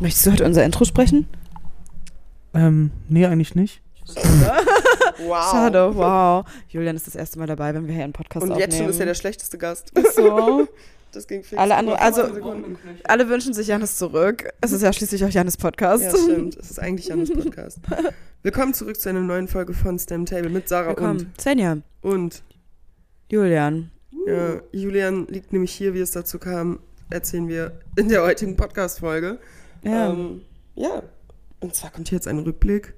Möchtest du heute unser Intro sprechen? Ähm, nee, eigentlich nicht. Wow. Schade, wow. Julian ist das erste Mal dabei, wenn wir hier einen Podcast Und aufnehmen. jetzt schon ist er der schlechteste Gast. so. Das ging fix. Alle andere, also 15 Sekunden. alle wünschen sich Janis zurück. Es ist ja schließlich auch Janis Podcast. Ja, stimmt. Es ist eigentlich Janus Podcast. Willkommen zurück zu einer neuen Folge von Stem Table mit Sarah Willkommen. Und. Und Julian. ja, Julian liegt nämlich hier, wie es dazu kam, erzählen wir in der heutigen Podcast-Folge. Ja. Ähm, ja. Und zwar kommt hier jetzt ein Rückblick.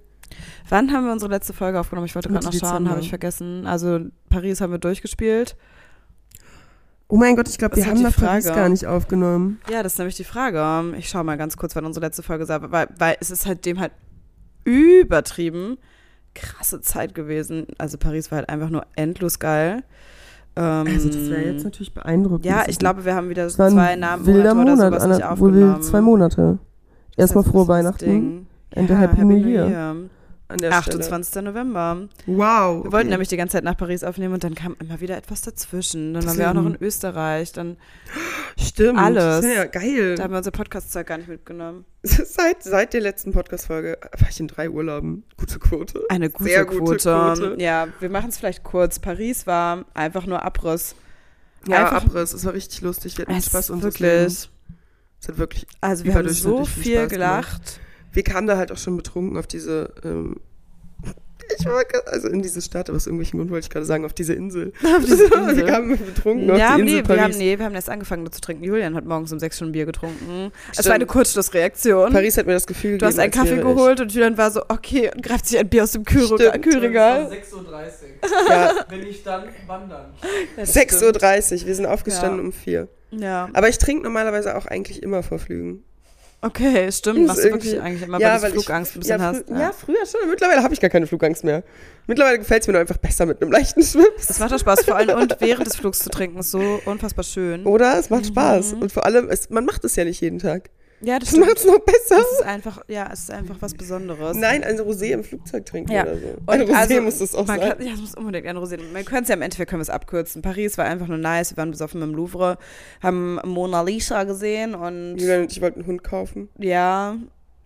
Wann haben wir unsere letzte Folge aufgenommen? Ich wollte gerade noch schauen, habe ich vergessen. Also Paris haben wir durchgespielt. Oh mein Gott, ich glaube, wir haben nach die Paris Frage. gar nicht aufgenommen. Ja, das ist nämlich die Frage. Ich schaue mal ganz kurz, wann unsere letzte Folge war, weil, weil es ist halt dem halt übertrieben krasse Zeit gewesen. Also Paris war halt einfach nur endlos geil. Ähm, Also das wäre jetzt natürlich beeindruckend. ja, ich glaube, wir haben wieder ein zwei Namen wilder oder Monat, sowas nicht Anna, wohl aufgenommen. wild zwei Monate. Erstmal frohe Weihnachten Ding. and ja, a Happy New Year Year. an der 28. November. Stelle. Wow. Wir wollten nämlich die ganze Zeit nach Paris aufnehmen und dann kam immer wieder etwas dazwischen. Dann waren wir auch noch in Österreich. Dann Stimmt. alles. Das ist ja geil. da haben wir unser Podcast-Zeug gar nicht mitgenommen. Seit, seit der letzten Podcast-Folge war ich in drei Urlauben. Gute Quote. Eine gute, Sehr gute Quote. Quote. Ja, wir machen es vielleicht kurz. Paris war einfach nur Abriss. Ja, Einfach- Abriss. Es war richtig lustig. Wir hatten Spaß unseres wirklich. Es hat wirklich. Also wir haben so viel viel Spaß gelacht. Wir kamen da halt auch schon betrunken auf diese. Ähm, ich war also in diese Stadt, aber aus irgendwelchen Grund wollte ich gerade sagen, auf diese Insel. Auf diese Insel. wir kamen betrunken auf Ja, die Insel nee, wir Paris. haben, nee, wir haben erst angefangen zu trinken. Julian hat morgens um sechs schon ein Bier getrunken. Es Stimmt. war eine Kurzschlussreaktion. Paris hat mir das Gefühl du hast einen Kaffee wäre ich- geholt und Julian war so, okay, und greift sich ein Bier aus dem Kühlregal. Kühlregal. 6.30 Uhr. Ja, Wenn ich dann wandern. Das 6.30 Uhr. Wir sind aufgestanden Ja. um 4. Ja, Aber ich trinke normalerweise auch eigentlich immer vor Flügen. okay, stimmt. Machst du wirklich eigentlich immer, ja, weil du weil ich- Flugangst ein bisschen ja, hast. frü- ja. früher schon. Mittlerweile habe ich gar keine Flugangst mehr. Mittlerweile gefällt es mir nur einfach besser mit einem leichten Schwips. Das macht doch Spaß, vor allem und während des Flugs zu trinken, ist so unfassbar schön. Oder? Es macht Spaß. Mhm. Und vor allem, es, man macht es ja nicht jeden Tag. Ja, das Das macht es noch besser. Das ist einfach, ja, es ist einfach was Besonderes. Nein, ein Rosé im Flugzeug trinken Ja. oder so. Und ein Rosé also, muss das auch sein. Kann, ja, es muss unbedingt ein Rosé. Man könnte es ja im Endeffekt können wir es abkürzen. Paris war einfach nur nice. Wir waren besoffen im Louvre, haben Mona Lisa gesehen und Julian und ich wollten einen Hund kaufen, ja,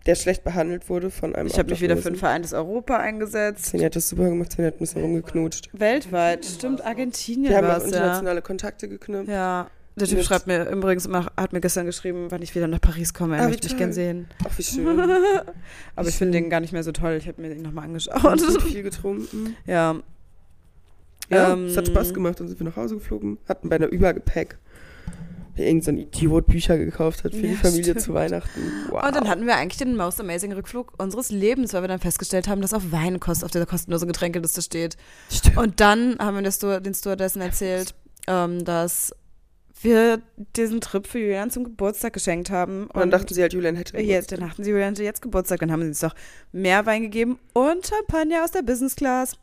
der schlecht behandelt wurde von einem ich habe mich wieder für ein vereintes Europa eingesetzt. Svenja hat das super gemacht, Svenja hat ein bisschen rumgeknutscht. Weltweit, stimmt, Argentinien Wir haben auch es, ja. internationale Kontakte geknüpft. Ja. Der Typ Mit- schreibt mir übrigens immer, hat mir gestern geschrieben, wann ich wieder nach Paris komme. Er Ah, möchte mich gern sehen. Ach, wie schön. Aber ich finde den gar nicht mehr so toll. Ich habe mir den nochmal Und angeschaut. viel getrunken. ja. Ja, Ähm, es hat Spaß gemacht. Dann sind wir nach Hause geflogen, hatten beinahe Übergepäck. Wer irgend so ein Idiot Bücher gekauft hat für Ja, die Familie stimmt. zu Weihnachten. Wow. Und dann hatten wir eigentlich den most amazing Rückflug unseres Lebens, weil wir dann festgestellt haben, dass auf Weinkost auf der kostenlosen Getränkeliste steht. Stimmt. Und dann haben wir den Stewardessen erzählt, ähm, dass wir diesen Trip für Julian zum Geburtstag geschenkt haben. Und dann dachten sie halt, Julian hätte jetzt, dann dachten sie, Julian hatte jetzt Geburtstag. Dann haben sie uns doch mehr Wein gegeben und Champagner aus der Business Class.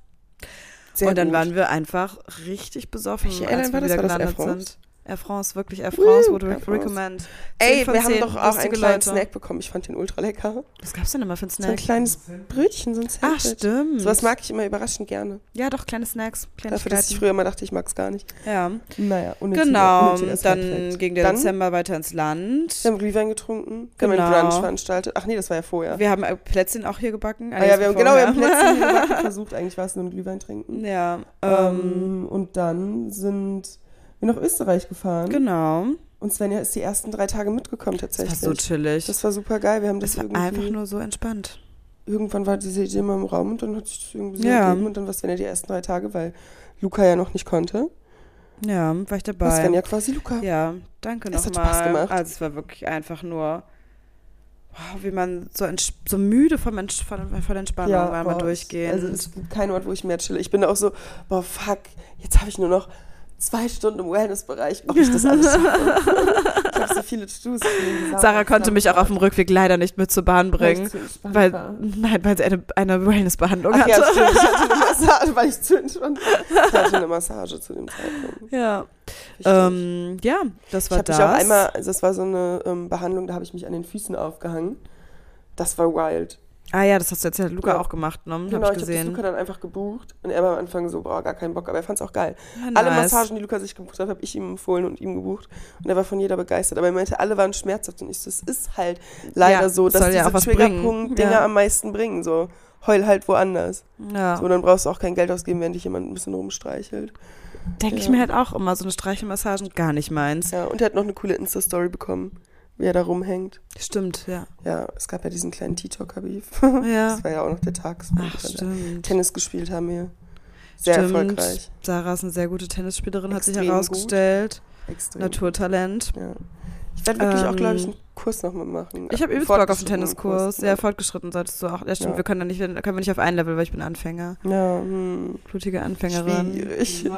Sehr und dann gut. waren wir einfach richtig besoffen, Welche als Airline wir war das? wieder War das Air gelandet France? sind. Air France, wirklich Air France, would Air France. recommend. Ey, 10 von wir haben 10 doch auch einen kleinen. Snack bekommen. Ich fand den ultra lecker. Was gab's denn immer für einen So ein Snack? kleines Brötchen, so ein Ach, Sandwich. stimmt. Sowas mag ich immer überraschend gerne. Ja, doch, kleine Snacks. Dafür, dass ich früher immer dachte, ich mag es gar nicht. Ja, Naja, unnötiger, genau. unnötiger Dann ging der Dann, Dezember weiter ins Land. Wir haben Glühwein getrunken. Wir haben Genau. einen Brunch veranstaltet. Ach nee, das war ja vorher. Wir haben äh, Plätzchen auch hier gebacken. ah ja, wir haben, genau, wir haben. Plätzchen hier gebacken, versucht. Eigentlich war es nur ein Glühwein trinken. Ja, ähm, Ähm, und dann sind wir nach Österreich gefahren. genau. Und Svenja ist die ersten drei Tage mitgekommen Das tatsächlich. war so chillig. Das war super geil. Wir haben das, Das war irgendwie. einfach nur so entspannt. irgendwann war diese Idee mal im Raum und dann hat sich das irgendwie so Ja. ergeben. Und dann war Svenja die ersten drei Tage, weil Luca ja noch nicht konnte. Ja, war ich dabei. War Svenja quasi Luca. Ja, danke Es hat nochmal. Spaß gemacht. Also es war wirklich einfach nur, wow, wie man so, so müde vom Ents von, von Entspannung war, mal durchgehen. Also es gibt keinen Ort, wo ich mehr chille. Ich bin auch so, boah, fuck, jetzt habe ich nur noch zwei Stunden im Wellness-Bereich, ob ich das alles schaffe. ich habe so viele To-Dos. Sarah konnte mich auch auf dem Rückweg leider nicht mit zur Bahn bringen. Weil, war. nein, weil sie eine, eine Wellness-Behandlung hatte. ja, stimmt. Ich hatte eine Massage, weil ich zu entspannt war. Ich hatte eine Massage zu dem Zeitpunkt. Ja. Ähm, ja, das ich war habe das. mich auch einmal, also das war so eine ähm, Behandlung, da habe ich mich an den Füßen aufgehangen. Das war wild. Ah ja, das hast du jetzt ja Luca Ja. auch gemacht, ne? Genau, Hab ich ich habe das gesehen. Luca dann einfach gebucht und er war am Anfang so, boah, gar keinen Bock, aber er fand es auch geil. Ja, Alle nice. Massagen, die Luca sich gebucht hat, habe ich ihm empfohlen und ihm gebucht und er war von jeder begeistert. Aber er meinte, alle waren schmerzhaft und ich so, es ist halt leider Ja, so, dass diese. Triggerpunkt-Dinger am meisten bringen. So, heul halt woanders. Ja. So, dann brauchst du auch kein Geld ausgeben, wenn dich jemand ein bisschen rumstreichelt. Denke ich mir halt auch immer, so eine Streichelmassagen gar nicht meins. Ja, und er hat noch eine coole Insta-Story bekommen, wie er da rumhängt. Stimmt, ja. Ja, es gab ja diesen kleinen TikTok-Beef. Ja. Das war ja auch noch der Tag. Ach, stimmt. Tennis gespielt haben wir. Sehr Stimmt. erfolgreich. Sarah ist eine sehr gute Tennisspielerin, hat sich Extrem herausgestellt. Extrem. Talent. Ja. Ich werde wirklich auch, Ähm, glaube ich, einen Kurs nochmal machen. Ich habe Einen übelst Bock auf einen Tenniskurs. Kurs, Ja, fortgeschritten solltest du auch. Ja, stimmt, Ja. wir können da nicht, können wir nicht auf ein Level, weil ich bin Anfänger. Ja, hm. Blutige Anfängerin. Schwierig. Ja,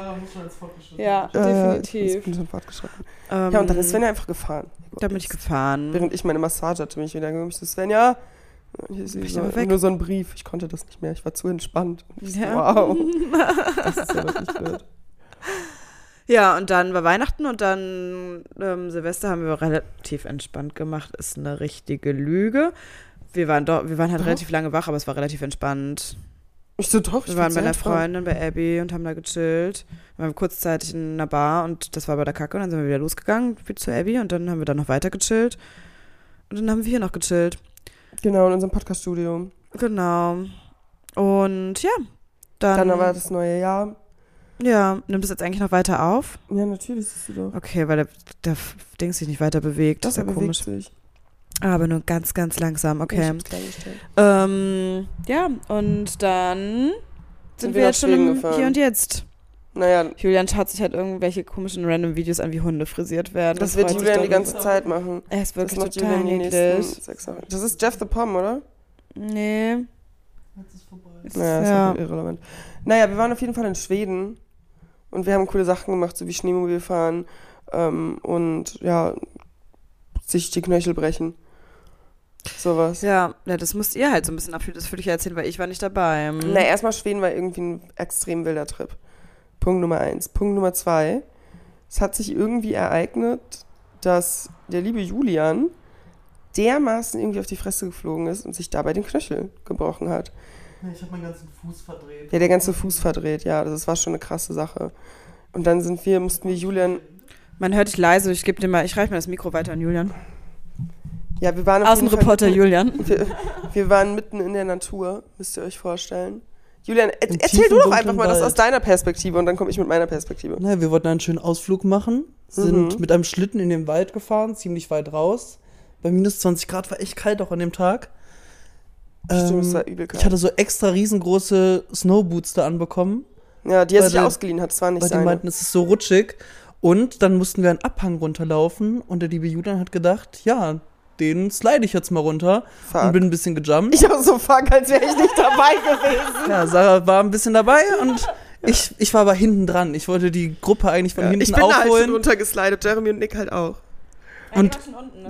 Ja, ja, Ich definitiv. bin schon fortgeschritten. Ähm, Ja, und dann ist Svenja einfach gefahren. Da bin ich gefahren. Während ich meine Massage hatte, bin ich wieder gekommen. Ich so, Svenja, hier ich so, nur so ein Brief. Ich konnte das nicht mehr. Ich war zu entspannt. So, Ja. wow. Das ist ja wirklich blöd. Ja, und dann war Weihnachten und dann ähm, Silvester haben wir relativ entspannt gemacht. Ist eine richtige Lüge. Wir waren doch, wir waren halt Doch. relativ lange wach, aber es war relativ entspannt. Ich so, doch, ich Wir waren bei einer. Freundin, bei Abby und haben da gechillt. Wir waren kurzzeitig in einer Bar und das war bei der Kacke und dann sind wir wieder losgegangen zu Abby und dann haben wir da noch weiter gechillt. Und dann haben wir hier noch gechillt. Genau, in unserem Podcast-Studio. Genau. Und ja, dann, Dann war das neue Jahr. Ja, nimmt es jetzt eigentlich noch weiter auf? Ja, natürlich siehst du doch. Okay, weil der, der Ding sich nicht weiter bewegt. Das ist ja komisch. sich. Aber nur ganz, ganz langsam, Ich okay. hab's klargestellt. Ähm, ja, und dann sind, wir wir jetzt schon im gefahren. Hier und Jetzt. Naja, Julian schaut sich halt irgendwelche komischen random Videos an, wie Hunde frisiert werden. das und wird Julian die ganze Zeit machen. Er ist Das wirklich macht total niedlich. Das ist Jeff the Pom, oder? Nee. Jetzt ist vorbei. Naja, ist Ja. irrelevant. Naja, wir waren auf jeden Fall in Schweden und wir haben coole Sachen gemacht, so wie Schneemobil fahren ähm, und ja, sich die Knöchel brechen. Sowas. Ja, ja, das müsst ihr halt so ein bisschen abfühlen. Das würde ich ja erzählen, weil ich war nicht dabei. Na, erstmal Schweden war irgendwie ein extrem wilder Trip. Punkt Nummer eins. Punkt Nummer zwei. Es hat sich irgendwie ereignet, dass der liebe Julian dermaßen irgendwie auf die Fresse geflogen ist und sich dabei den Knöchel gebrochen hat. Ich habe meinen ganzen Fuß verdreht. Ja, der ganze Fuß verdreht, ja, das war schon eine krasse Sache. Und dann sind wir, mussten wir Julian, Man hört dich leise. Ich gebe dir mal, ich reiche mir das Mikro weiter an Julian. ja, wir waren Außenreporter mitten- Julian. Wir, wir waren mitten in der Natur, müsst ihr euch vorstellen. Julian, er, erzähl du doch einfach mal das aus deiner Perspektive und dann komme ich mit meiner Perspektive. Naja, wir wollten einen schönen Ausflug machen, sind Mhm. mit einem Schlitten in den Wald gefahren, ziemlich weit raus. Bei minus 20 Grad war echt kalt auch an dem Tag. Stimmt, es Ähm, war übel kalt. ich hatte so extra riesengroße Snowboots da anbekommen, Ja, die er sich ausgeliehen hat, das war nicht weil die seine. meinten, es ist so rutschig. Und dann mussten wir einen Abhang runterlaufen und der liebe Julian hat gedacht, ja, den slide ich jetzt mal runter und Fuck. bin ein bisschen gejumpt. Ich auch so fuck, als wäre ich nicht dabei gewesen. Ja, Sarah war ein bisschen dabei und ich, ich war aber hinten dran. Ich wollte die Gruppe eigentlich von Ja, hinten ich bin da halt aufholen. runtergeslidet, Jeremy und Nick halt auch. Und-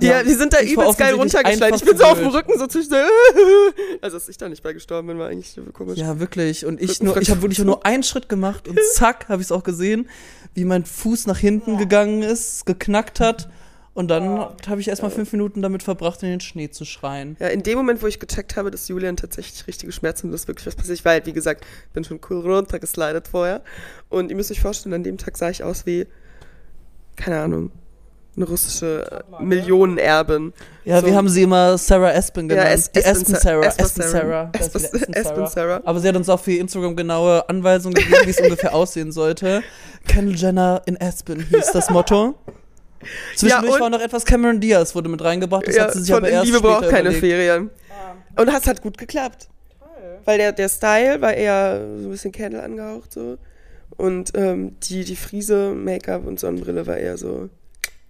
Die, Ja, die sind da ich übelst geil runtergeschlagen. Ich bin so auf dem. Rücken so zwischen so Also, dass ich da nicht bei gestorben bin, war eigentlich komisch. Ja, wirklich. Und ich Rücken- nur, ich habe wirklich nur einen Schritt gemacht und zack, habe ich es auch gesehen, wie mein Fuß nach hinten gegangen ist, geknackt hat. Und dann habe ich erstmal fünf Minuten damit verbracht, in den Schnee zu schreien. Ja, in dem Moment, wo ich gecheckt habe, dass Julian tatsächlich richtige Schmerzen und dass wirklich was passiert, ich war halt, wie gesagt, bin schon cool runtergeslidet vorher. Und ihr müsst euch vorstellen, an dem Tag sah ich aus wie, keine Ahnung, eine russische Millionenerbin. Ja, So. wir haben sie immer Sarah Aspen genannt. Ja, Es- Die Aspen Aspen Sa- Sarah. Aspen Aspen Sarah. Aspen Sarah. Aber sie hat uns auch für Instagram genaue Anweisungen gegeben, wie es ungefähr aussehen sollte. Kendall Jenner in Aspen hieß das Motto. Zwischendurch und- war noch etwas Cameron Diaz wurde mit reingebracht. Das ja, hat sie sich von aber erst Liebe braucht keine überlegt. Ferien. Und das hat gut geklappt. Weil der, der Style war eher so ein bisschen Candle angehaucht so. Und ähm, die, die Friese, Make-up und Sonnenbrille war eher so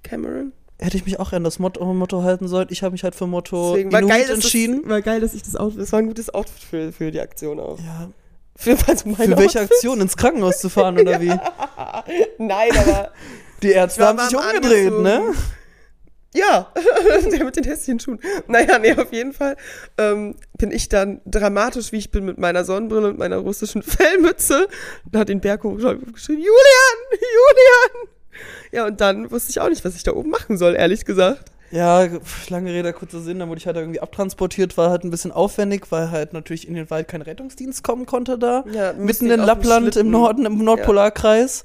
Cameron. Hätte ich mich auch an das Motto, Motto halten sollen. Ich habe mich halt für Motto Deswegen war Inuit geil, dass entschieden. Das, war geil, dass ich das Outfit, das war ein gutes Outfit für, für die Aktion auch. ja, Für, also mein für welche Outfit. Aktion? Ins Krankenhaus zu fahren oder wie? Nein, aber Die Ärzte haben sich umgedreht, angezogen. ne? ja, der mit den hässlichen Schuhen. Naja, nee, auf jeden Fall ähm, bin ich dann dramatisch, wie ich bin, mit meiner Sonnenbrille und meiner russischen Fellmütze. Da hat den Berg hochgeschrieben, Julian, Julian. Ja, und dann wusste ich auch nicht, was ich da oben machen soll, ehrlich gesagt. Ja, lange Rede, kurzer Sinn, dann wurde ich halt irgendwie abtransportiert, war halt ein bisschen aufwendig, weil halt natürlich in den Wald kein Rettungsdienst kommen konnte da. Ja, Mitten in Lappland im. Norden, im Nordpolarkreis.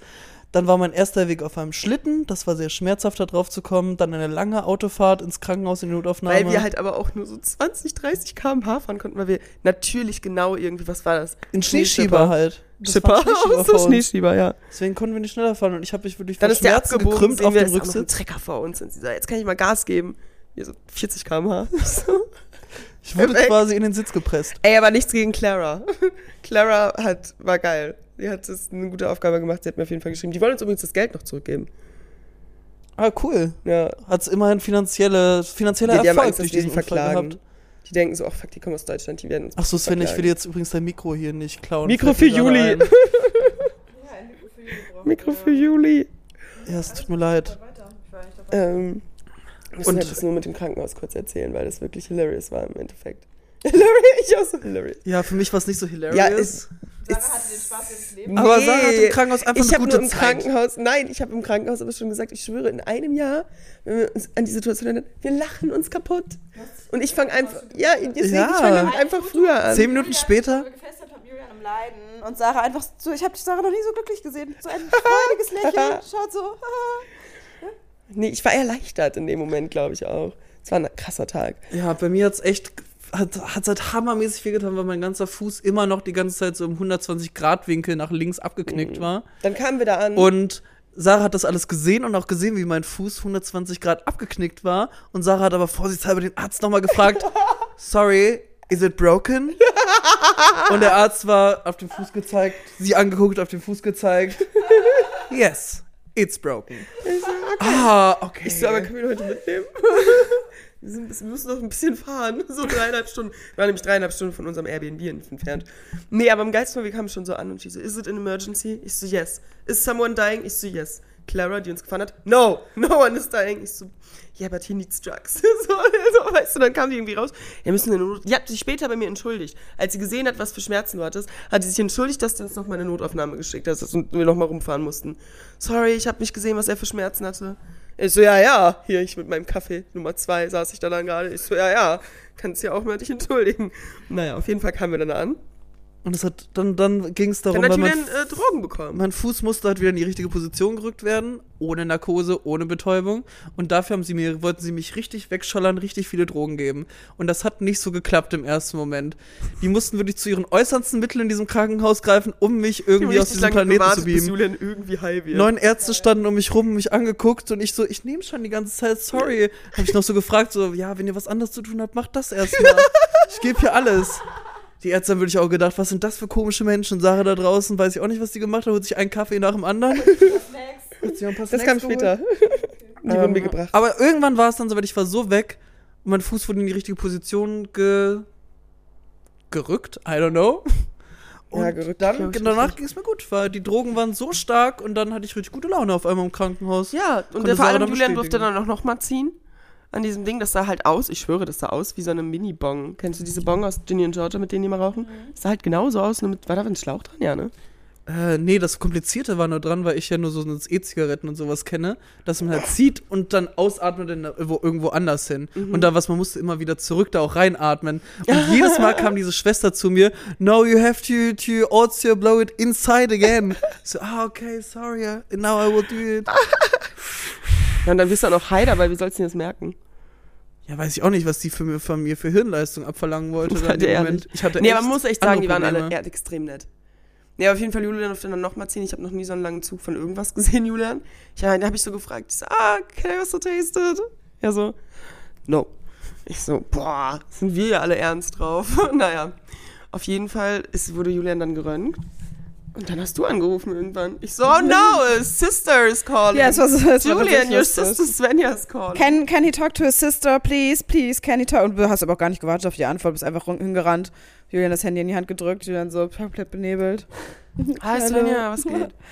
Dann war mein erster Weg auf einem Schlitten, das war sehr schmerzhaft da drauf zu kommen. Dann eine lange Autofahrt ins Krankenhaus in die Notaufnahme. Weil wir halt aber auch nur so 20, 30 km/h fahren konnten, weil wir natürlich genau irgendwie, was war das? in Schneeschieber halt. Schipper, war ein Schneeschieber ja. Deswegen konnten wir nicht schneller fahren und ich habe mich wirklich Dann ist der Schmerzen abgebogen, gekrümmt sehen auf wir, dem noch ein Rücksitz. Trecker vor uns und sie sagt, jetzt kann ich mal Gas geben. Wir so 40 km/h. Ich wurde Perfekt. quasi in den Sitz gepresst. Ey, aber nichts gegen Clara. Clara hat, war geil. Die hat das eine gute Aufgabe gemacht, sie hat mir auf jeden Fall geschrieben. Die wollen uns übrigens das Geld noch zurückgeben. Ah, cool. Ja. Hat's immerhin finanzielle, finanzieller Die, die haben Erfolg Angst, dass durch diesen Unfall verklagen. gehabt. Die denken so, ach fuck, die kommen aus Deutschland, die werden Ach so, Sven, ich will jetzt übrigens dein Mikro hier nicht klauen. Mikro für Juli. ein. Mikro für Juli. Ja, es tut mir leid. Ähm, wir müssen Und- halt das nur mit dem Krankenhaus kurz erzählen, weil das wirklich hilarious war im Endeffekt. Hilarious, ich auch so hilarious. Ja, für mich war es nicht so hilarious. Ja, ist, Sarah hatte den Spaß ihres Lebens. aber Nee. Sarah hat im Krankenhaus einfach ich eine habe gute nur im Zeit. Krankenhaus, nein, ich habe im Krankenhaus aber schon gesagt, ich schwöre, in einem Jahr, wenn wir uns an die Situation erinnern, wir lachen uns kaputt. Und ich fange einfach, ja, deswegen, Ja. ich fange damit einfach früher an. Zehn Minuten später. gefesselt habe Julian am Leiden und Sarah einfach so, ich habe Sarah noch nie so glücklich gesehen. So ein freudiges Lächeln, schaut so. Nee, ich war erleichtert in dem Moment, glaube ich auch. Es war ein krasser Tag. Ja, bei mir hat's echt, hat, hat's halt hammermäßig wehgetan, weil mein ganzer Fuß immer noch die ganze Zeit so im 120-Grad-Winkel nach links abgeknickt war. Dann kamen wir da an. Und Sarah hat das alles gesehen und auch gesehen, wie mein Fuß 120 Grad abgeknickt war. Und Sarah hat aber vorsichtshalber den Arzt nochmal gefragt, sorry, is it broken? Und der Arzt war auf den Fuß gezeigt, sie angeguckt, auf den Fuß gezeigt. Yes, it's broken. Ah, okay. Ich so, aber können wir ihn heute mitnehmen? Wir, sind, wir müssen noch ein bisschen fahren. So dreieinhalb Stunden. Wir waren nämlich dreieinhalb Stunden von unserem Airbnb entfernt. Nee, aber am geilsten wir kamen schon so an und sie so, is it an emergency? Ich so, yes. Is someone dying? Ich so, yes. Clara, die uns gefahren hat, no, no one is dying. Ich so, yeah, but he needs drugs. so, so, weißt du, dann kam die irgendwie raus. Ja, müssen eine Not die hat sich später bei mir entschuldigt. Als sie gesehen hat, was für Schmerzen du hattest, hat sie sich entschuldigt, dass du uns noch mal eine Notaufnahme geschickt hast und wir noch mal rumfahren mussten. Sorry, ich habe nicht gesehen, was er für Schmerzen hatte. Ich so, ja, ja. Hier, ich mit meinem Kaffee Nummer zwei saß ich da dann gerade. Ich so, ja, ja. Kannst ja auch mal dich entschuldigen. Naja, auf jeden Fall kamen wir dann an. Und es hat, dann, dann ging es darum, Dann hat weil mein, äh, Drogen bekommen. mein Fuß musste halt wieder in die richtige Position gerückt werden, ohne Narkose, ohne Betäubung. Und dafür haben sie mir, wollten sie mich richtig wegschallern, richtig viele Drogen geben. Und das hat nicht so geklappt im ersten Moment. Die mussten wirklich zu ihren äußersten Mitteln in diesem Krankenhaus greifen, um mich irgendwie aus diesem Planeten gewartet, zu bis beamen. Julian irgendwie heil wird. Neun Ärzte standen um mich rum, mich angeguckt und ich so, ich nehme schon die ganze Zeit, sorry. Habe ich noch so gefragt, so, ja, wenn ihr was anderes zu tun habt, macht das erstmal. Ich gebe hier alles. Die Ärzte haben wirklich auch gedacht, was sind das für komische Menschen? Sarah da draußen, weiß ich auch nicht, was die gemacht hat, holt sich einen Kaffee nach dem anderen. Hat sich noch ein paar das Snacks kam später. Die wurden mir gebracht. Aber irgendwann war es dann soweit, ich war so weg und mein Fuß wurde in die richtige Position ge gerückt, I don't know. Und Ja, gerückt, dann, ich, danach ging es mir gut, weil die Drogen waren so stark und dann hatte ich richtig gute Laune auf einmal im Krankenhaus. Ja, und vor allem Julian durfte dann auch noch mal ziehen. An diesem Ding, das sah halt aus, ich schwöre, das sah aus wie so eine Mini-Bong. Kennst du diese Bong aus Ginny und Georgia, mit denen die immer rauchen? Das sah halt genauso aus, nur mit, war da ein Schlauch dran? Ja, ne? Äh, nee, das Komplizierte war nur dran, weil ich ja nur so E-Zigaretten und sowas kenne, dass man halt zieht und dann ausatmet in, wo, irgendwo anders hin. Und da was, man musste immer wieder zurück da auch reinatmen. Und jedes Mal kam diese Schwester zu mir, no, you have to, to also blow it inside again. So, ah, okay, sorry, uh, now I will do it. Ja, und dann bist du auch noch Heider, weil wie sollst du denn das merken? Ja, weiß ich auch nicht, was die für, mir- von mir für Hirnleistung abverlangen wollte. dem ihr Moment. Ich hatte Nee, aber man muss echt sagen, die waren alle Probleme. ja, extrem nett. Nee, aber auf jeden Fall, Julian durfte dann nochmal ziehen. Ich habe noch nie so einen langen Zug von irgendwas gesehen, Julian. Ich, da habe ich so gefragt, ich so, ah, can I also taste it? Ja, so, no. Ich so, boah, sind wir ja alle ernst drauf. naja, auf jeden Fall ist, wurde Julian dann geröntgt. Und dann hast du angerufen irgendwann. Ich so, oh no, a sister is calling. Ja, es war so- es Julian, your sister Svenja is calling. Can, can he talk to his sister, please, please, can he talk? Und du hast aber auch gar nicht gewartet auf die Antwort, bist einfach hingerannt. Julian das Handy in die Hand gedrückt, Julian so komplett benebelt. Hi. Svenja, was geht?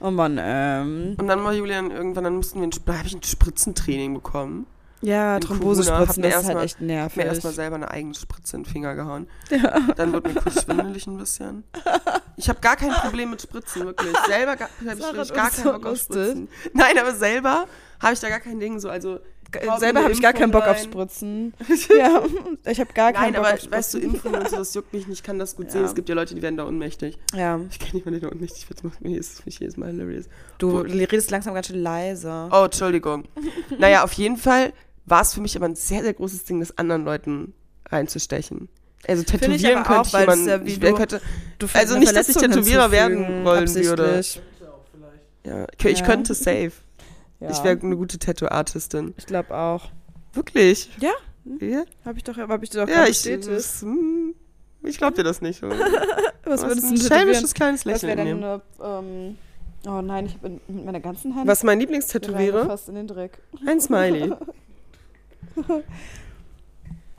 Oh Mann, ähm. Und dann war Julian irgendwann, dann mussten wir ein, da habe ich ein Spritzentraining bekommen. Ja, Thrombosespritzen, das ist mir halt echt Hab mir nervig. erstmal selber eine eigene Spritze in den Finger gehauen. Dann wird mir kurz schwindelig ein bisschen. Ich habe gar kein Problem mit Spritzen, wirklich. Selber habe ich gar keinen so Bock auf. Spritzen. Nein, aber selber habe ich da gar kein Ding so. Also selber habe ich gar keinen Bock auf rein. Spritzen. ja, ich habe gar keinen Nein, Bock aber auf Spritzen. weißt du, und so, das juckt mich nicht, ich kann das gut sehen. Ja. Es gibt ja Leute, die werden da ohnmächtig. ja, Ich nicht mehr da ohnmächtig das macht mir jedes Mal hilarious. du Wo- redest langsam ganz schön leise. Oh, Entschuldigung. naja, auf jeden Fall war es für mich aber ein sehr, sehr großes Ding, das anderen Leuten reinzustechen. Also tätowieren könnte auch, weil jemanden, ja wie ich wer du- könnte, Du Also nicht, dass ich Tätowierer werden wollen würde. ja, ich, ich Ja. könnte safe. Ja. Ich wäre eine gute Tattoo-Artistin. Ich glaube auch. Wirklich? Ja, Ja, habe ich doch, hab ich dir doch ja ich, das, hm, ich glaube dir das nicht. Was Was würdest du ein schelmisches kleines Was wäre Lächeln denn eine, ähm, oh nein, ich habe mit meiner ganzen Hand Was mein Lieblingstattoo wäre? fast in den Dreck. Ein Smiley.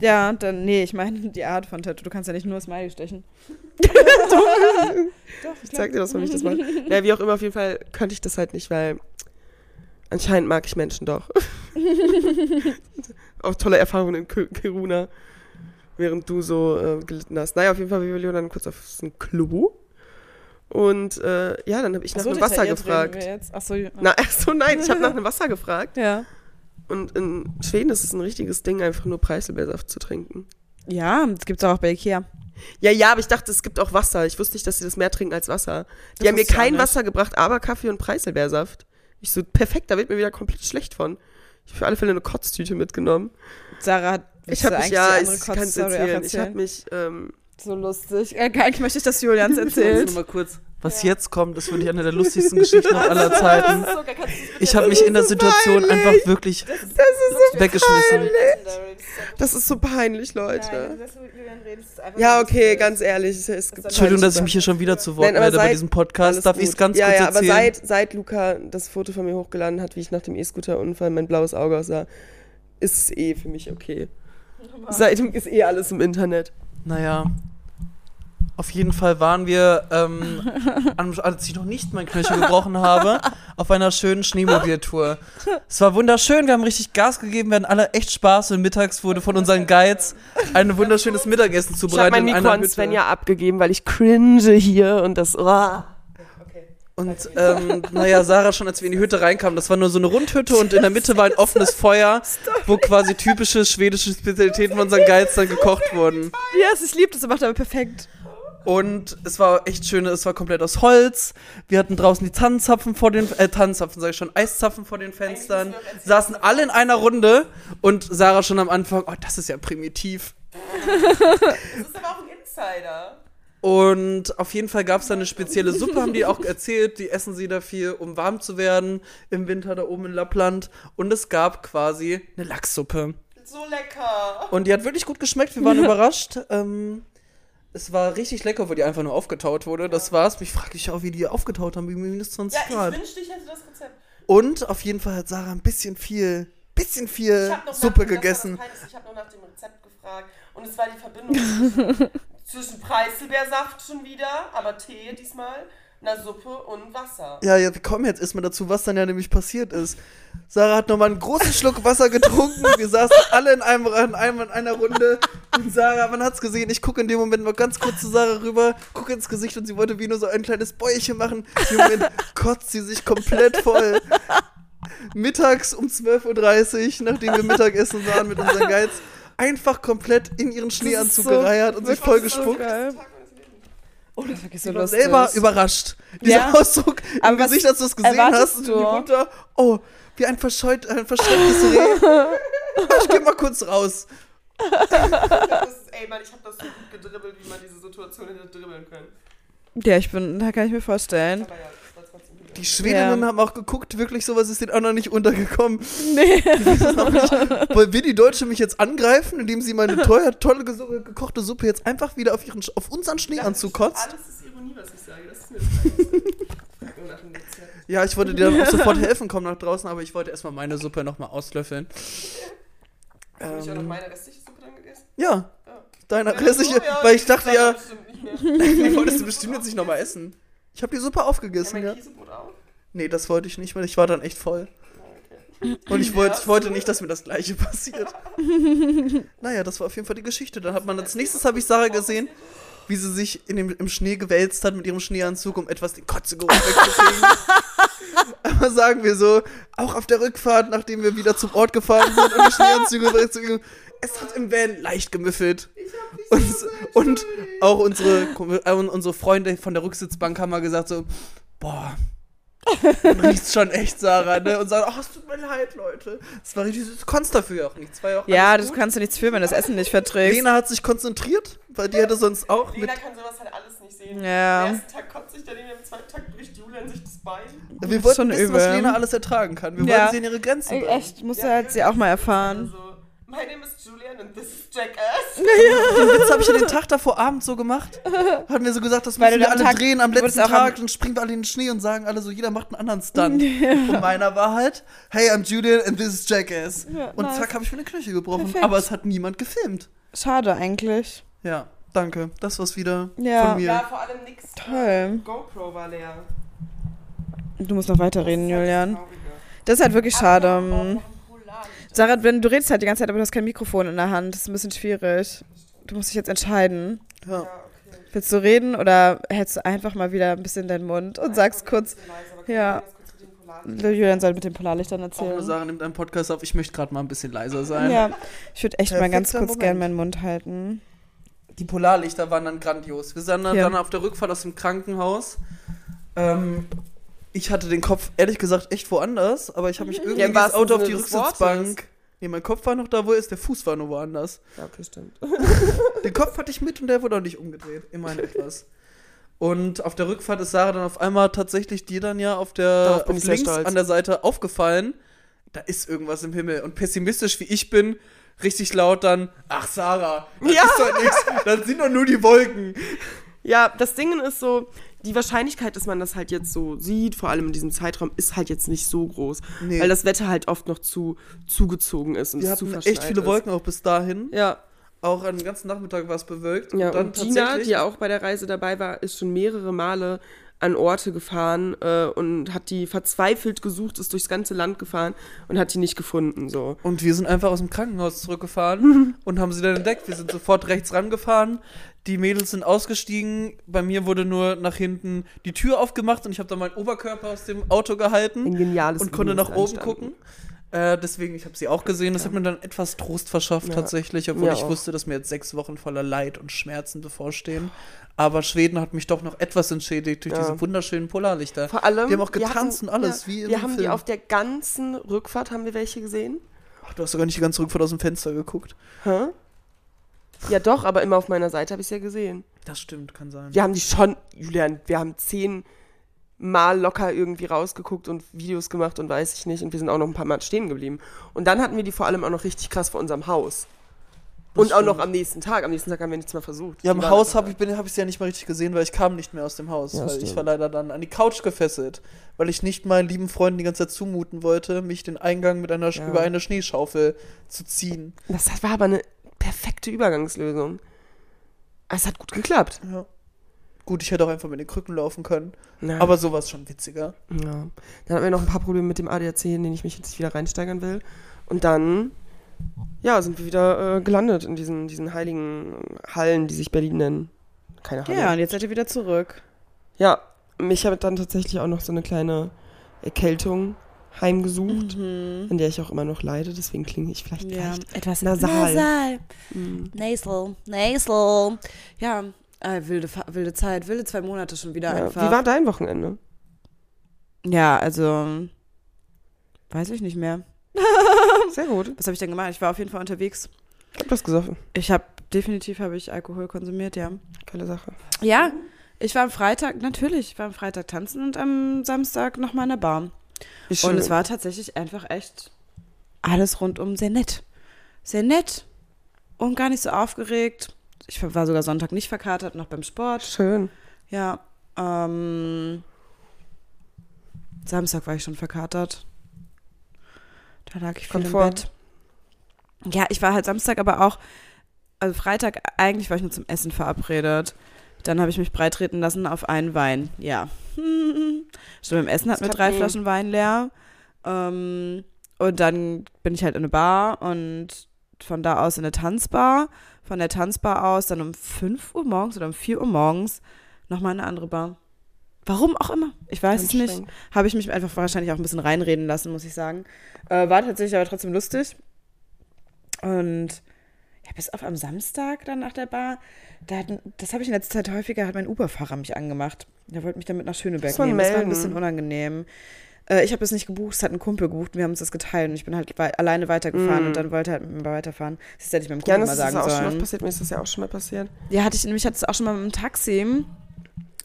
Ja, dann, nee, ich meine die Art von Tattoo. Du kannst ja nicht nur Smiley stechen. Ich zeig dir das, wenn ich das mache. Ja, wie auch immer, auf jeden Fall könnte ich das halt nicht, weil anscheinend mag ich Menschen doch. auch tolle Erfahrungen in Ki- Kiruna, während du so äh, gelitten hast. Naja, auf jeden Fall, wir Leo dann kurz aufs Klo. Und äh, ja, dann habe ich nach einem Wasser gefragt. Achso, ja. Na, ach so, nein, ich habe nach einem Wasser gefragt. ja. Und in Schweden ist es ein richtiges Ding, einfach nur Preiselbeersaft zu trinken. Ja, das gibt's auch bei Ikea. Ja, ja, aber ich dachte, es gibt auch Wasser. Ich wusste nicht, dass sie das mehr trinken als Wasser. Die Das haben mir ich kein. Wasser gebracht, aber Kaffee und Preiselbeersaft. Ich so, perfekt, da wird mir wieder komplett schlecht von. Ich habe für alle Fälle eine Kotztüte mitgenommen. Sarah hat Ich habe mich, eigentlich ja, ich andere kann es Kotzstory auch erzählen. Ich habe erzählen? mich, ähm, So lustig. Äh, eigentlich möchte ich, dass Julians erzählt. nur mal kurz, was jetzt kommt, das finde ich eine der lustigsten Geschichten aller Zeiten. Ich habe mich in der Situation peinlich. einfach wirklich das ist so weggeschmissen. peinlich. Das ist so peinlich, Leute. Ja, okay, ganz ehrlich. Es es gibt Entschuldigung, dass ich mich hier schon wieder zu Wort Nein, aber melde bei diesem Podcast. Darf ich es ganz ja, kurz ja, aber erzählen? seit, seit Luca das Foto von mir hochgeladen hat, wie ich nach dem E-Scooter-Unfall mein blaues Auge aussah, ist es eh für mich okay. Seitdem ist eh alles im Internet. Naja. Auf jeden Fall waren wir, ähm, an- als ich noch nicht mein Knöchel gebrochen habe, auf einer schönen Schneemobiltour. Es war wunderschön, wir haben richtig Gas gegeben, wir hatten alle echt Spaß und mittags wurde von unseren Guides ein wunderschönes Mittagessen Ich habe zubereitet mein in Mikro an. Svenja abgegeben, weil ich cringe hier und das. Oh. Und ähm, naja, Sarah schon, als wir in die Hütte reinkamen, das war nur so eine Rundhütte und in der Mitte war ein offenes Feuer, wo quasi typische schwedische Spezialitäten von unseren Guides dann gekocht wurden. Yes, ich liebe das, er macht aber perfekt. Und es war echt schön, es war komplett aus Holz. Wir hatten draußen die Tannenzapfen vor den, äh, Tannenzapfen, sag ich schon, Eiszapfen vor den Fenstern. Saßen alle in einer Runde und Sarah schon am Anfang, oh, das ist ja primitiv. Das ist aber auch ein Insider. Und auf jeden Fall gab es da eine spezielle Suppe, haben die auch erzählt. Die essen sie dafür, um warm zu werden im Winter da oben in Lappland. Und es gab quasi eine Lachssuppe. So lecker. Und die hat wirklich gut geschmeckt. Wir waren überrascht. Ähm, es war richtig lecker, wo die einfach nur aufgetaut wurde. Das war's. Mich frage ich auch, wie die aufgetaut haben, wie minus 20 Grad. wünschte, ich hätte das Rezept. Und auf jeden Fall hat Sarah ein bisschen viel, bisschen viel Suppe gegessen. Ich habe noch nach dem Rezept gefragt und es war die Verbindung zwischen, zwischen Preiselbeersaft schon wieder, aber Tee diesmal, einer Suppe und Wasser. Ja, ja, wir kommen jetzt erstmal dazu, was dann ja nämlich passiert ist. Sarah hat nochmal einen großen Schluck Wasser getrunken. Wir saßen alle in, einem, in, einem, in einer Runde. Und Sarah, man hat's gesehen, ich gucke in dem Moment mal ganz kurz zu Sarah rüber, gucke ins Gesicht und sie wollte wie nur so ein kleines Bäuchchen machen. Im Moment kotzt sie sich komplett voll. Mittags um 12.30 Uhr, nachdem wir Mittagessen waren mit unseren Guides, einfach komplett in ihren Schneeanzug so- gereiert und sich voll wirklich so Oh, ist wirklich so Ich war lustig. selber überrascht. Dieser Ja. Ausdruck im Aber Gesicht, als du es gesehen hast. Und du? die runter. Oh, wie ein, verscheut, ein verschrecktes Reh. ich geh mal kurz raus. Das ist, ey, Mann, ich habe das so gut gedribbelt, wie man diese Situation hätte dribbeln können. Ja, ich bin, da kann ich mir vorstellen. Aber ja, das war trotzdem gut. Die Schwedinnen Ja. haben auch geguckt, wirklich sowas ist denen auch noch nicht untergekommen. Nee. Wollen wir die Deutsche mich jetzt angreifen, indem sie meine teuer, tolle gekochte Suppe jetzt einfach wieder auf, ihren, auf unseren Schneeanzug kotzt? Alles ist Ironie, was ich sage. Das ist mir das. Ja, ich wollte dir dann auch sofort helfen, komm nach draußen, aber ich wollte erstmal meine Suppe nochmal auslöffeln. Habe ich auch noch Ähm, meine restliche Suppe dann gegessen? ja, Ja. deine Ja, restliche, so, ja, weil ich das dachte ja, bestimmt nicht mehr. die wolltest du bestimmt jetzt nicht nochmal essen. Ich habe die Suppe Ja, aufgegessen, mein ja. Käsebrot auch. Nee, das wollte ich nicht, weil ich war dann echt voll. Und ich wollte, ich wollte nicht, dass mir das gleiche passiert. naja, das war auf jeden Fall die Geschichte. Dann hat man als nächstes habe ich Sarah gesehen, wie sie sich in dem, im Schnee gewälzt hat mit ihrem Schneeanzug, um etwas den Kotzegeruch wegzukriegen. Aber sagen wir so, auch auf der Rückfahrt, nachdem wir wieder zum Ort gefahren sind und die Schneeanzüge wegzugehen, es hat im Van leicht gemüffelt. Und, und auch unsere, äh, unsere Freunde von der Rücksitzbank haben mal gesagt so, boah, man riecht's schon echt, Sarah, ne? Und sagen, ach, es tut mir leid, Leute. Das war richtig, du konntest dafür auch nichts. War ja, auch Ja, das gut. kannst du nichts für, wenn du das Essen nicht verträgst. Lena hat sich konzentriert, weil die hätte sonst auch mit. Lena kann sowas halt alles nicht sehen. Ja. Am ersten Tag kotzt sich daneben, am zweiten Tag bricht Julian sich das Bein. Wir wollten schon wissen, was übel. Lena alles ertragen kann. Wir Ja. wollten sie in ihre Grenzen. Echt, musste halt sie auch mal erfahren. Also, my name is Julian and this is Jackass. Den Witz habe ich ja den Tag davor Abend so gemacht. Hatten wir so gesagt, das Weil müssen du wir am alle Tag- drehen am du wurdest letzten auch am- Tag. Dann springen wir alle in den Schnee und sagen alle so, jeder macht einen anderen Stunt. Und meiner war halt, hey, I'm Julian and this is Jackass. Ja, und nice. zack, habe ich mir eine Knöchel gebrochen. Perfekt. Aber es hat niemand gefilmt. Schade eigentlich. Ja, danke. Das war's wieder Ja. von mir. Ja, vor allem nix. Toll. GoPro war leer. Du musst noch weiterreden, Das ist Julian. Das ist halt wirklich schade. Aber auch noch ein Polarlicht. Sarah, wenn du redest halt die ganze Zeit, aber du hast kein Mikrofon in der Hand. Das ist ein bisschen schwierig. Du musst dich jetzt entscheiden. Ja. Willst du reden oder hältst du einfach mal wieder ein bisschen deinen Mund und sagst kurz, Ja. Julian soll mit den Polarlichtern Auch nur erzählen. Sarah nimmt einen Podcast auf. Ich möchte gerade mal ein bisschen leiser sein. Ja, ich würde echt mal ganz kurz gern Moment. meinen Mund halten. Die Polarlichter waren dann grandios. Wir sahen dann, Ja. dann auf der Rückfahrt aus dem Krankenhaus. Ähm, ich hatte den Kopf ehrlich gesagt echt woanders, aber ich habe mich irgendwie Ja, im in dieses wahrsten Auto auf die Rücksitzbank. Nee, mein Kopf war noch da, wo er ist, der Fuß war nur woanders. Ja, okay, stimmt. Den Kopf hatte ich mit und der wurde auch nicht umgedreht. Immerhin etwas. Und auf der Rückfahrt ist Sarah dann auf einmal tatsächlich dir dann ja auf der auf links an der Seite aufgefallen. Da ist irgendwas im Himmel. Und pessimistisch wie ich bin, richtig laut dann, ach Sarah, das Ja. ist doch nichts. Das sind doch nur die Wolken. Ja, das Ding ist so, die Wahrscheinlichkeit, dass man das halt jetzt so sieht, vor allem in diesem Zeitraum, ist halt jetzt nicht so groß. Nee. Weil das Wetter halt oft noch zu zugezogen ist und Wir es zu verschneit echt viele ist. Wolken auch bis dahin. Ja, Auch den ganzen Nachmittag war es bewölkt. ja. und dann Und Gina, die ja auch bei der Reise dabei war, ist schon mehrere Male an Orte gefahren äh, und hat die verzweifelt gesucht, ist durchs ganze Land gefahren und hat die nicht gefunden. So. Und wir sind einfach aus dem Krankenhaus zurückgefahren und haben sie dann entdeckt. Wir sind sofort rechts rangefahren. Die Mädels sind ausgestiegen. Bei mir wurde nur nach hinten die Tür aufgemacht und ich habe dann meinen Oberkörper aus dem Auto gehalten Ein geniales und konnte nach oben gucken. Äh, deswegen, ich habe sie auch gesehen. Das hat mir dann etwas Trost verschafft Ja. tatsächlich, obwohl Ja, ich auch. wusste, dass mir jetzt sechs Wochen voller Leid und Schmerzen bevorstehen. Aber Schweden hat mich doch noch etwas entschädigt durch Ja. diese wunderschönen Polarlichter. Vor allem. Die haben auch wir getanzt und alles, wie in Wir haben die Film. auf der ganzen Rückfahrt, haben wir welche gesehen? Ach, du hast sogar nicht die ganze Rückfahrt aus dem Fenster geguckt. Hä? Ja doch, aber immer auf meiner Seite habe ich es ja gesehen. Das stimmt, kann sein. Wir haben die schon, Julian, wir haben zehn Mal locker irgendwie rausgeguckt und Videos gemacht und weiß ich nicht. Und wir sind auch noch ein paar Mal stehen geblieben. Und dann hatten wir die vor allem auch noch richtig krass vor unserem Haus. Das und auch noch stimmt. am nächsten Tag. Am nächsten Tag haben wir nichts mehr versucht. Ja, Die im Haus habe ich, bin- hab ich sie ja nicht mal richtig gesehen, weil ich kam nicht mehr aus dem Haus. Ja, weil ich stimmt. war leider dann an die Couch gefesselt, weil ich nicht meinen lieben Freunden die ganze Zeit zumuten wollte, mich den Eingang mit einer, Ja. über eine Schneeschaufel zu ziehen. da. Das war aber eine perfekte Übergangslösung. Es hat gut geklappt. Ja. Gut, ich hätte auch einfach mit den Krücken laufen können, Ja. aber so war es schon witziger. Ja. Dann hatten wir noch ein paar Probleme mit dem ADAC, in den ich mich jetzt wieder reinsteigern will. Und dann, ja, sind wir wieder äh, gelandet in diesen, diesen heiligen Hallen, die sich Berlin nennen. Keine Halle. Ja, und jetzt seid ihr wieder zurück. Ja, mich hat dann tatsächlich auch noch so eine kleine Erkältung heimgesucht, Mhm. an der ich auch immer noch leide. Deswegen klinge ich vielleicht Ja, etwas nasal. nasal. Mhm. Nasal. Nasal. Ja, äh, wilde, wilde Zeit, wilde zwei Monate schon wieder Ja. einfach. Wie war dein Wochenende? ja, also weiß ich nicht mehr. Sehr gut. Was habe ich denn gemacht? Ich war auf jeden Fall unterwegs. Ich hab das gesoffen. Ich habe definitiv habe ich Alkohol konsumiert, ja. Geile Sache. Ja, ich war am Freitag, natürlich, ich war am Freitag tanzen und am Samstag nochmal in der Bar. Und schön. es war tatsächlich einfach echt alles rundum sehr nett. Sehr nett und gar nicht so aufgeregt. Ich war sogar Sonntag nicht verkatert, noch beim Sport. schön. Ja, ähm, Samstag war ich schon verkatert. Da lag ich viel Kommt im. Bett. Ja, ich war halt Samstag aber auch, also Freitag, eigentlich war ich nur zum Essen verabredet. Dann habe ich mich breitreten lassen auf einen Wein. Ja. Stimmt, beim Essen hatten wir drei. Flaschen Wein leer. Ähm, und dann bin ich halt in eine Bar und von da aus in eine Tanzbar. Von der Tanzbar aus dann um 5 Uhr morgens oder um 4 Uhr morgens nochmal in eine andere Bar. Warum auch immer. Ich weiß es nicht. Habe ich mich einfach wahrscheinlich auch ein bisschen reinreden lassen, muss ich sagen. Äh, war tatsächlich aber trotzdem lustig. Und ja, bis auf am Samstag dann nach der Bar, da das habe ich in letzter Zeit häufiger, hat mein Uber-Fahrer mich angemacht. Der wollte mich damit nach Schöneberg man nehmen. Das war ein melden. bisschen unangenehm. Äh, ich habe es nicht gebucht, es hat ein Kumpel gebucht und wir haben uns das geteilt und ich bin halt wei alleine weitergefahren Mm. und dann wollte er halt mit mir weiterfahren. Das hätte ich meinem Ja, Kumpel das mal ist sagen auch schon sollen. oft passiert. Mir ist das ja auch schon mal passiert. Ja, hatte ich nämlich hatte es auch schon mal mit dem Taxi,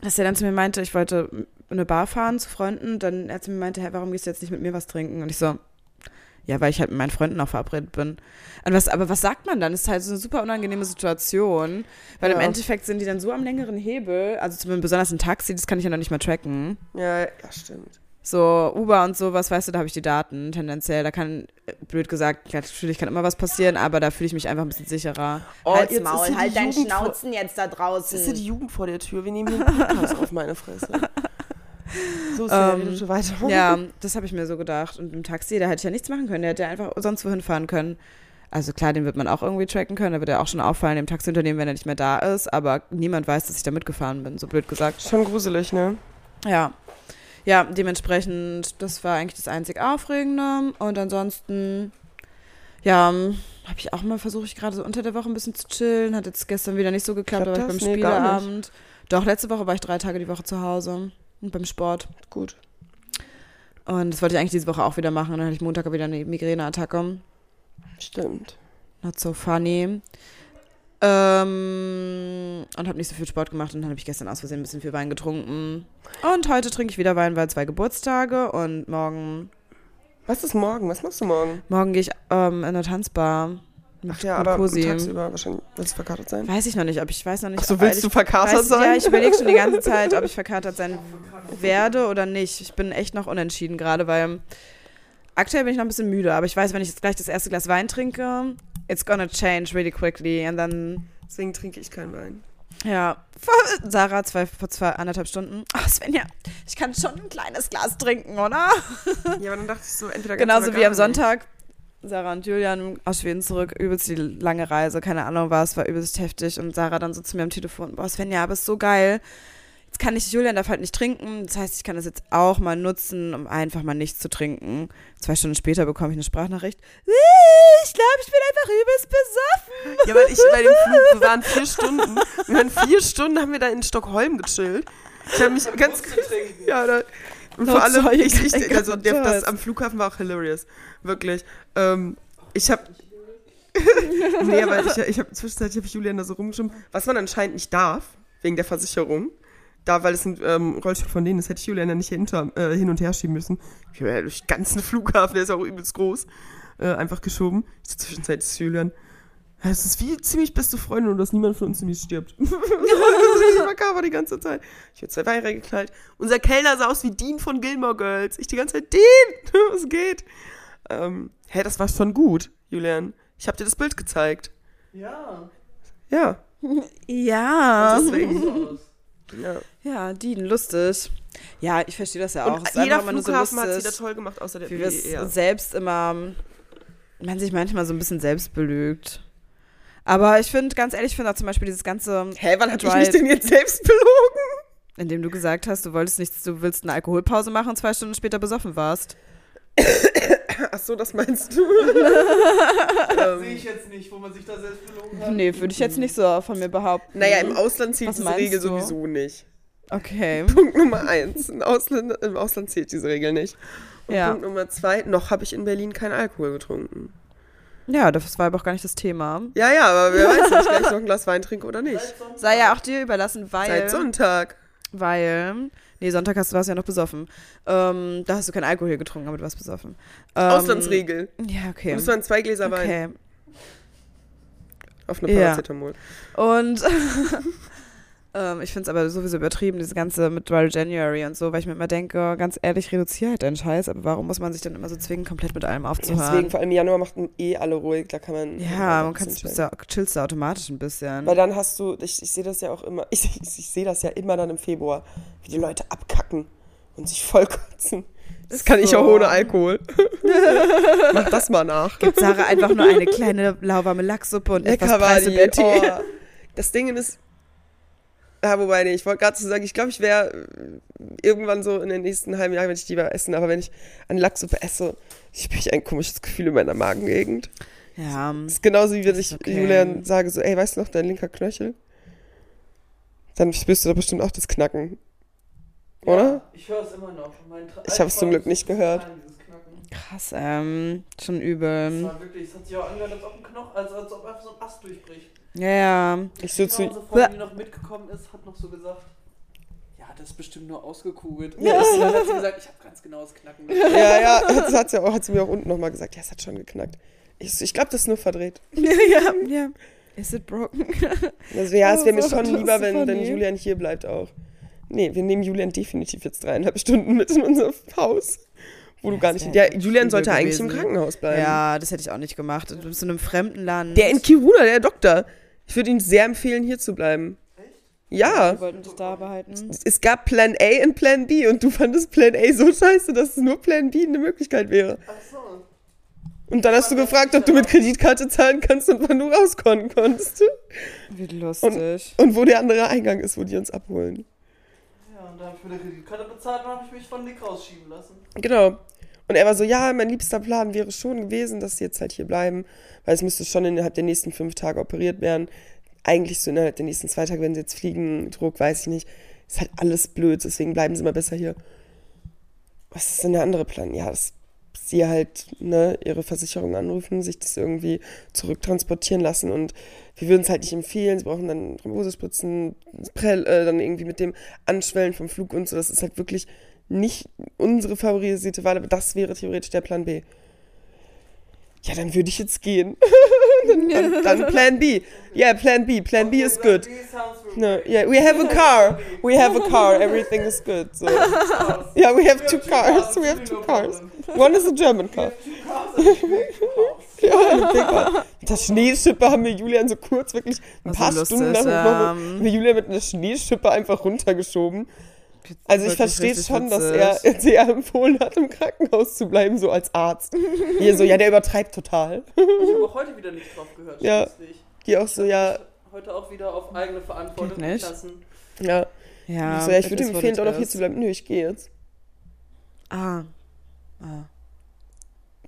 dass er dann zu mir meinte, ich wollte in eine Bar fahren zu Freunden. Dann er zu mir meinte, hey, warum gehst du jetzt nicht mit mir was trinken? Und ich so, ja, weil ich halt mit meinen Freunden auch verabredet bin. Was, aber was sagt man dann? Das ist halt so eine super unangenehme Situation. Weil im Ja. Endeffekt sind die dann so am längeren Hebel, also zumindest besonders ein Taxi, das kann ich ja noch nicht mal tracken. Ja, ja, stimmt. So, Uber und sowas, weißt du, da habe ich die Daten tendenziell. Da kann, blöd gesagt, natürlich kann immer was passieren, aber da fühle ich mich einfach ein bisschen sicherer. Oh, Halt's jetzt Maul, halt deinen Schnauzen jetzt da draußen. Ist hier die Jugend vor der Tür. Wir nehmen hier einen Podcast auf meine Fresse. So, Ähm, rede schon weiter. Ja, das habe ich mir so gedacht. Und im Taxi, da hätte ich ja nichts machen können. Der hätte ja einfach sonst wohin fahren können. Also klar, den wird man auch irgendwie tracken können. Da wird er auch schon auffallen im Taxiunternehmen, wenn er nicht mehr da ist. Aber niemand weiß, dass ich da mitgefahren bin, so blöd gesagt. Schon gruselig, ne? Ja. Ja, dementsprechend, das war eigentlich das einzig Aufregende. Und ansonsten, ja, habe ich auch mal versucht, ich gerade so unter der Woche ein bisschen zu chillen. Hat jetzt gestern wieder nicht so geklappt, Klappt aber ich beim Nee. Spieleabend. Doch, letzte Woche war ich drei Tage die Woche zu Hause. Und beim Sport. Gut. Und das wollte ich eigentlich diese Woche auch wieder machen. Dann hatte ich Montag wieder eine Migräneattacke. Stimmt. Not so funny. Ähm, und habe nicht so viel Sport gemacht und dann habe ich gestern aus Versehen ein bisschen viel Wein getrunken. Und heute trinke ich wieder Wein, weil zwei Geburtstage und morgen, Was ist morgen? Was machst du morgen? morgen gehe ich ähm, in eine Tanzbar Ach ja, aber Cosi. tagsüber wahrscheinlich. Willst du verkatert sein? Weiß ich noch nicht, ob ich weiß noch nicht. Ach so, willst du verkatert weiß, sein? Ja, ich überlege schon die ganze Zeit, ob ich verkatert sein werde oder nicht. Ich bin echt noch unentschieden gerade, weil aktuell bin ich noch ein bisschen müde, aber ich weiß, wenn ich jetzt gleich das erste Glas Wein trinke, it's gonna change really quickly and then Deswegen trinke ich keinen Wein. Ja, Sarah zwei, vor zwei, anderthalb Stunden. Ach, Svenja, ich kann schon ein kleines Glas trinken, oder? Ja, aber dann dachte ich so, entweder Genauso wie am Sonntag. Sarah und Julian aus Schweden zurück, übelst die lange Reise, keine Ahnung was, war übelst heftig. Und Sarah dann so zu mir am Telefon, boah, Svenja, aber ist so geil. Jetzt kann ich, Julian darf halt nicht trinken. Das heißt, ich kann das jetzt auch mal nutzen, um einfach mal nichts zu trinken. Zwei Stunden später bekomme ich eine Sprachnachricht. Ich glaube, ich bin einfach übelst besoffen. Ja, weil ich bei dem Flug, wir waren vier Stunden, wir waren vier Stunden, haben wir da in Stockholm gechillt. Ich habe mich ganz, ja, da, und vor allem, ich, ich, also der, das am Flughafen war auch hilarious, wirklich. Ähm, ich habe, nee, aber ich, ich habe zwischenzeitlich habe ich Julian da so rumgeschoben, was man anscheinend nicht darf wegen der Versicherung. Da, weil es ein ähm, Rollstuhl von denen ist, hätte ich Julian ja nicht hinter, äh, hin und her schieben müssen. Ich habe ja durch den ganzen Flughafen, der ist auch übelst groß, äh, einfach geschoben. Ich so zwischenzeitlich zu Julian, Es ist wie ziemlich beste Freunde und dass niemand von uns ziemlich stirbt. das ist makaber die ganze Zeit. Ich habe zwei Weine reingeknallt. Unser Kellner sah aus wie Dean von Gilmore Girls. Ich die ganze Zeit, Dean, was geht? Ähm, hä, das war schon gut, Julian. Ich habe dir das Bild gezeigt. Ja. Ja. Ja. Deswegen. Ja. Ja, Dean, lustig. Ja, ich verstehe das ja auch. Und jeder nur so Flughafen hat es wieder toll gemacht, außer der wie wir es BER. selbst immer, man sich manchmal so ein bisschen selbst belügt. Aber ich finde, ganz ehrlich, ich finde auch zum Beispiel dieses ganze, Hä, wann hab ich mich denn jetzt selbst belogen? indem du gesagt hast, du wolltest nichts, du willst eine Alkoholpause machen und zwei Stunden später besoffen warst. Ach so, das meinst du? Sehe ich jetzt nicht, wo man sich da selbst belogen hat. Nee, würde ich jetzt nicht so von mir behaupten. Naja, im Ausland zählt Was diese Regel du? sowieso nicht. Okay. Punkt Nummer eins. Im Ausland, Im Ausland zählt diese Regel nicht. Und Ja. Punkt Nummer zwei, noch habe ich in Berlin keinen Alkohol getrunken. Ja, das war aber auch gar nicht das Thema. Ja, ja, aber wer weiß, ob ich gleich noch ein Glas Wein trinke oder nicht. Sei ja auch dir überlassen, weil. Seit Sonntag. Weil. Nee, Sonntag hast du warst ja noch besoffen. Ähm, da hast du keinen Alkohol getrunken, aber du warst besoffen. Ähm, Auslandsregel. Ja, okay. Und es waren zwei Gläser Wein Okay. auf eine Ja. Paracetamol. Und ähm, ich finde es aber sowieso übertrieben, dieses Ganze mit Dry January und so, weil ich mir immer denke, ganz ehrlich, reduziere halt deinen Scheiß, aber warum muss man sich dann immer so zwingen, komplett mit allem Deswegen, aufzuhören? vor allem im Januar machten eh alle ruhig, da kann man. Ja, man kann chillst da automatisch ein bisschen. Weil dann hast du, ich, ich sehe das ja auch immer, ich, ich, ich sehe das ja immer dann im Februar, wie die Leute abkacken und sich vollkotzen. Das Ist kann ich so. auch ohne Alkohol. Mach das mal nach. Gibt Sarah einfach nur eine kleine lauwarme Lachsuppe und etwas Lecker die. Preiselbeertee. Oh. Das Ding ist, Ja, wobei, nee, ich wollte gerade so sagen, ich glaube, ich wäre irgendwann so in den nächsten halben Jahren, wenn ich die mal essen, aber wenn ich an Lachsuppe esse, ich habe ein komisches Gefühl in meiner Magengegend. Ja. Das ist genauso wie wenn Das ich okay. Julian sage, so, ey, weißt du noch, dein linker Knöchel? Dann spürst du da bestimmt auch das Knacken. Oder? Ja, ich höre es immer noch. Ich hab's zum Glück nicht gehört. Krass, ähm, schon Das übel. war wirklich, es hat sich auch angehört, als ob ein Knochen, also als ob einfach so ein Ast durchbricht. Ja, ja. Ich zu, unsere Freundin, die noch mitgekommen ist, hat noch so gesagt, ja, das ist bestimmt nur ausgekugelt. Ja. Und dann hat sie gesagt, ich habe ganz genaues Knacken. ja, ja, hat, hat, sie auch, hat sie mir auch unten nochmal gesagt, ja, es hat schon geknackt. Ich, ich glaube, das ist nur verdreht. ja, ja, ja. Is it broken? Also, ja, es wäre mir Oh, schon das ist lieber, wenn, wenn. Julian hier bleibt auch. Nee, wir nehmen Julian definitiv jetzt dreieinhalb Stunden mit in unser Haus. Wo du Ja, gar das nicht. Der Julian sollte eigentlich im gewesen. Krankenhaus bleiben. Ja, das hätte ich auch nicht gemacht. Du bist in einem fremden Land. Der in Kiruna, der Doktor. Ich würde ihm sehr empfehlen, hier zu bleiben. Ja. Wir wollten dich da behalten. Es gab Plan A und Plan B und du fandest Plan A so scheiße, dass es nur Plan B eine Möglichkeit wäre. Ach so. Und dann hast du gefragt, ob du mit Kreditkarte zahlen kannst und wann du rauskommen konntest. Wie lustig. Und wo der andere Eingang ist, wo die uns abholen. Ja, und da habe ich mit der Kreditkarte bezahlt und habe ich mich von Nick rausschieben lassen. Genau. Und er war so, ja, mein liebster Plan wäre schon gewesen, dass sie jetzt halt hier bleiben, weil es müsste schon innerhalb der nächsten fünf Tage operiert werden. Eigentlich so innerhalb der nächsten zwei Tage, wenn sie jetzt fliegen, Druck, weiß ich nicht. Ist halt alles blöd, deswegen bleiben sie mal besser hier. Was ist denn der andere Plan? Ja, dass sie halt ne, ihre Versicherung anrufen, sich das irgendwie zurücktransportieren lassen und wir würden es halt nicht empfehlen. Sie brauchen dann Thrombosespritzen, äh, dann irgendwie mit dem Anschwellen vom Flug und so. Das ist halt wirklich nicht unsere favorisierte Wahl, aber das wäre theoretisch der Plan B. Ja, dann würde ich jetzt gehen. dann, dann, dann Plan B. Ja, yeah, Plan B. Plan B is good. No, yeah, we have a car. We have a car. Everything is good. So. Yeah, we have two cars. We have two cars. One is a German car. Ja, der Schneeschippe haben wir Julian so kurz, wirklich ein Was paar Stunden lustig, nach dem ja. haben wir Julian mit einer Schneeschippe einfach runtergeschoben. Also ich verstehe schon, dass er sehr empfohlen hat, im Krankenhaus zu bleiben, so als Arzt. Hier so, ja, der übertreibt total. Ich habe auch heute wieder nicht drauf gehört. Ja. Die auch so, ja, Heute auch wieder auf eigene Verantwortung Geht nicht. lassen. ja. Ja, ich so, ja, ich würde empfehlen, doch noch hier zu bleiben. Nö, ich gehe jetzt. Ah. ah.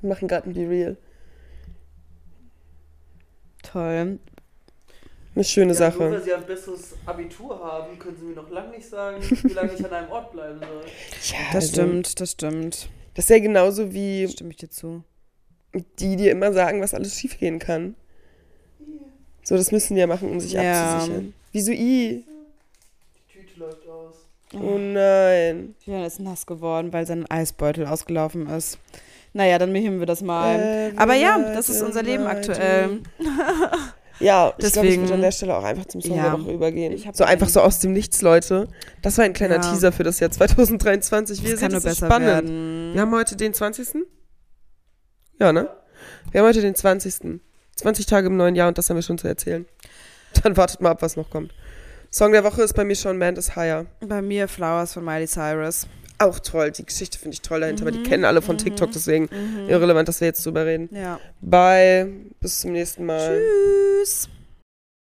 Wir machen gerade ein Be Real. Toll. Eine schöne Ja, Nur Sache. weil sie ein besseres Abitur haben, können sie mir noch lange nicht sagen, wie lange ich an einem Ort bleiben soll. Ja, Das also, stimmt, das stimmt. Das ist ja genauso wie Stimme ich dir zu. die dir immer sagen, was alles schiefgehen kann. So, das müssen die ja machen, um sich Ja. abzusichern. Wieso I? Die Tüte läuft aus. Oh nein. Julian ist nass geworden, weil sein Eisbeutel ausgelaufen ist. Naja, dann heben wir das mal. Every Aber ja, das ist unser Leben aktuell. Ja, ich glaube, ich Deswegen- würde an der Stelle auch einfach zum Song Ja. der Woche übergehen. So einfach so aus dem Nichts, Leute. Das war ein kleiner Ja. Teaser für das Jahr 2023. Wir Das besser spannend. werden. Wir haben heute den 20. Ja, ne? Wir haben heute den 20. 20 Tage im neuen Jahr und das haben wir schon zu erzählen. Dann wartet mal ab, was noch kommt. Song der Woche ist bei mir schon Man is Higher. Bei mir Flowers von Miley Cyrus. Auch toll. Die Geschichte finde ich toll dahinter, Mhm. weil die kennen alle von TikTok, deswegen irrelevant, dass wir jetzt drüber reden. Ja. Bye. Bis zum nächsten Mal. Tschüss.